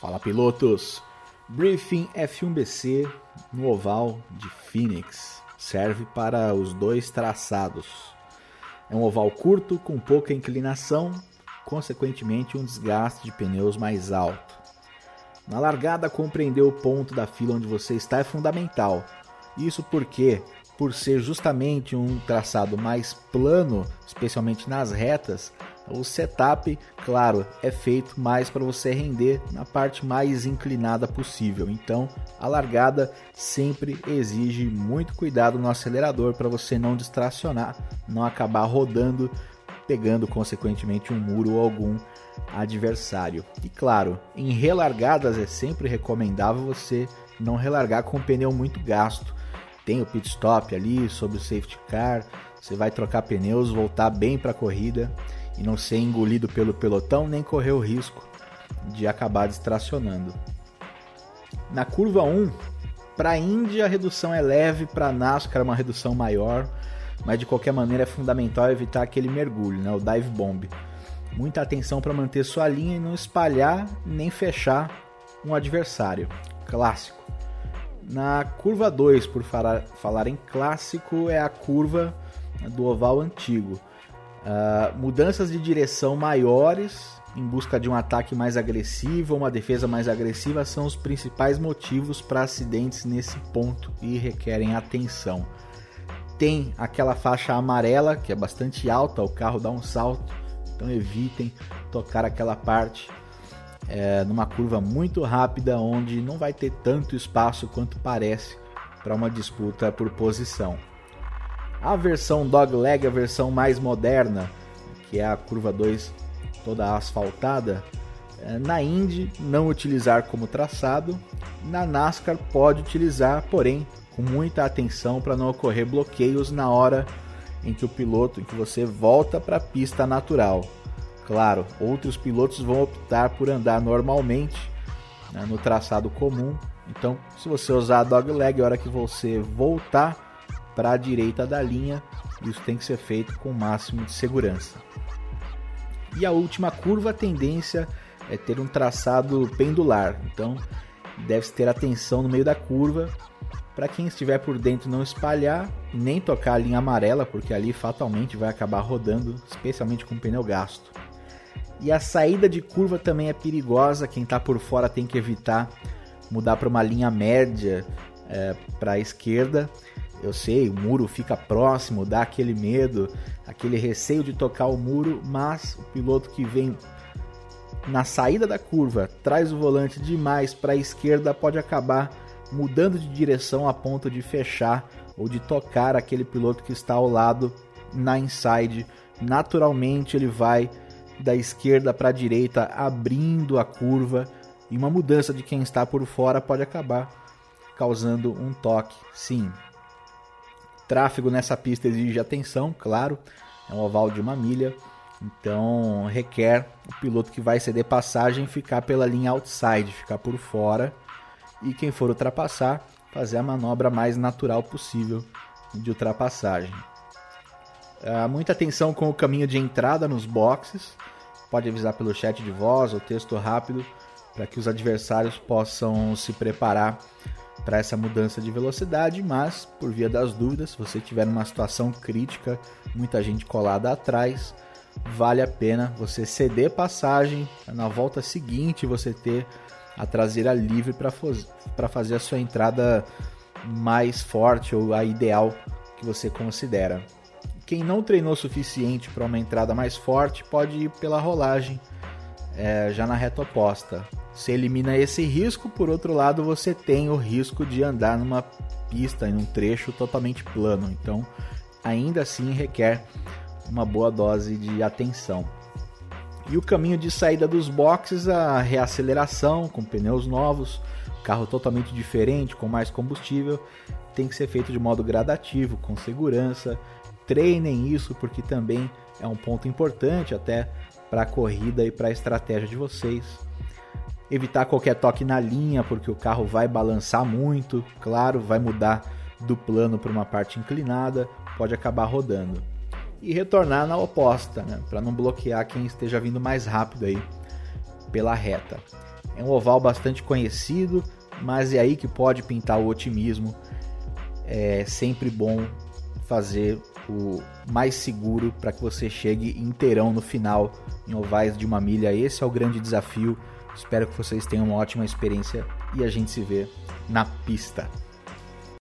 Fala pilotos! Briefing F1BC no oval de Phoenix serve para os dois traçados. É um oval curto com pouca inclinação, consequentemente um desgaste de pneus mais alto. Na largada, compreender o ponto da fila onde você está é fundamental. Isso porque, por ser justamente um traçado mais plano, especialmente nas retas, o setup, claro, é feito mais para você render na parte mais inclinada possível. Então, a largada sempre exige muito cuidado no acelerador para você não distracionar, não acabar rodando, pegando consequentemente um muro ou algum adversário. E claro, em relargadas é sempre recomendável você não relargar com o pneu muito gasto. Tem o pit stop ali sobre o safety car, você vai trocar pneus, voltar bem para a corrida e não ser engolido pelo pelotão nem correr o risco de acabar distracionando. Na curva 1, para a Indy a redução é leve, para a NASCAR uma redução maior, mas de qualquer maneira é fundamental evitar aquele mergulho, né, o dive bomb. Muita atenção para manter sua linha e não espalhar nem fechar um adversário. Clássico. Na curva 2, por falar em clássico, é a curva do oval antigo. Uh, mudanças de direção maiores em busca de um ataque mais agressivo uma defesa mais agressiva são os principais motivos para acidentes nesse ponto e requerem atenção. Tem aquela faixa amarela que é bastante alta, o carro dá um salto, então evitem tocar aquela parte é, numa curva muito rápida onde não vai ter tanto espaço quanto parece para uma disputa por posição. A versão dogleg, a versão mais moderna, que é a curva 2 toda asfaltada, é, na Indy não utilizar como traçado, na NASCAR pode utilizar, porém com muita atenção para não ocorrer bloqueios na hora em que o piloto, em que você volta para a pista natural. Claro, outros pilotos vão optar por andar normalmente né, no traçado comum. Então, se você usar a dogleg, a hora que você voltar para a direita da linha. Isso tem que ser feito com o máximo de segurança. E a última curva, a tendência é ter um traçado pendular, então deve-se ter atenção no meio da curva para quem estiver por dentro não espalhar nem tocar a linha amarela, porque ali fatalmente vai acabar rodando, especialmente com o pneu gasto. E a saída de curva também é perigosa, quem está por fora tem que evitar mudar para uma linha média é, para a esquerda eu sei, o muro fica próximo, dá aquele medo, aquele receio de tocar o muro, mas o piloto que vem na saída da curva, traz o volante demais para a esquerda, pode acabar mudando de direção a ponto de fechar ou de tocar aquele piloto que está ao lado na inside. Naturalmente ele vai da esquerda para a direita, abrindo a curva, e uma mudança de quem está por fora pode acabar causando um toque. Sim, Tráfego nessa pista exige atenção, claro, é um oval de uma milha, então requer o piloto que vai ceder passagem ficar pela linha outside, ficar por fora, e quem for ultrapassar, fazer a manobra mais natural possível de ultrapassagem. Uh, muita atenção com o caminho de entrada nos boxes, pode avisar pelo chat de voz ou texto rápido para que os adversários possam se preparar para essa mudança de velocidade, mas por via das dúvidas, se você tiver numa situação crítica, muita gente colada atrás, vale a pena você ceder passagem na volta seguinte você ter a traseira livre para fazer a sua entrada mais forte ou a ideal que você considera. Quem não treinou o suficiente para uma entrada mais forte pode ir pela rolagem é, já na reta oposta. Você elimina esse risco, por outro lado, você tem o risco de andar numa pista, em um trecho totalmente plano. Então, ainda assim, requer uma boa dose de atenção. E o caminho de saída dos boxes, a reaceleração com pneus novos, carro totalmente diferente, com mais combustível, tem que ser feito de modo gradativo, com segurança. Treinem isso porque também é um ponto importante até para a corrida e para a estratégia de vocês evitar qualquer toque na linha, porque o carro vai balançar muito, claro, vai mudar do plano para uma parte inclinada, pode acabar rodando. E retornar na oposta, né, para não bloquear quem esteja vindo mais rápido aí pela reta. É um oval bastante conhecido, mas é aí que pode pintar o otimismo. É sempre bom fazer o mais seguro para que você chegue inteirão no final em ovais de uma milha. Esse é o grande desafio. Espero que vocês tenham uma ótima experiência e a gente se vê na pista.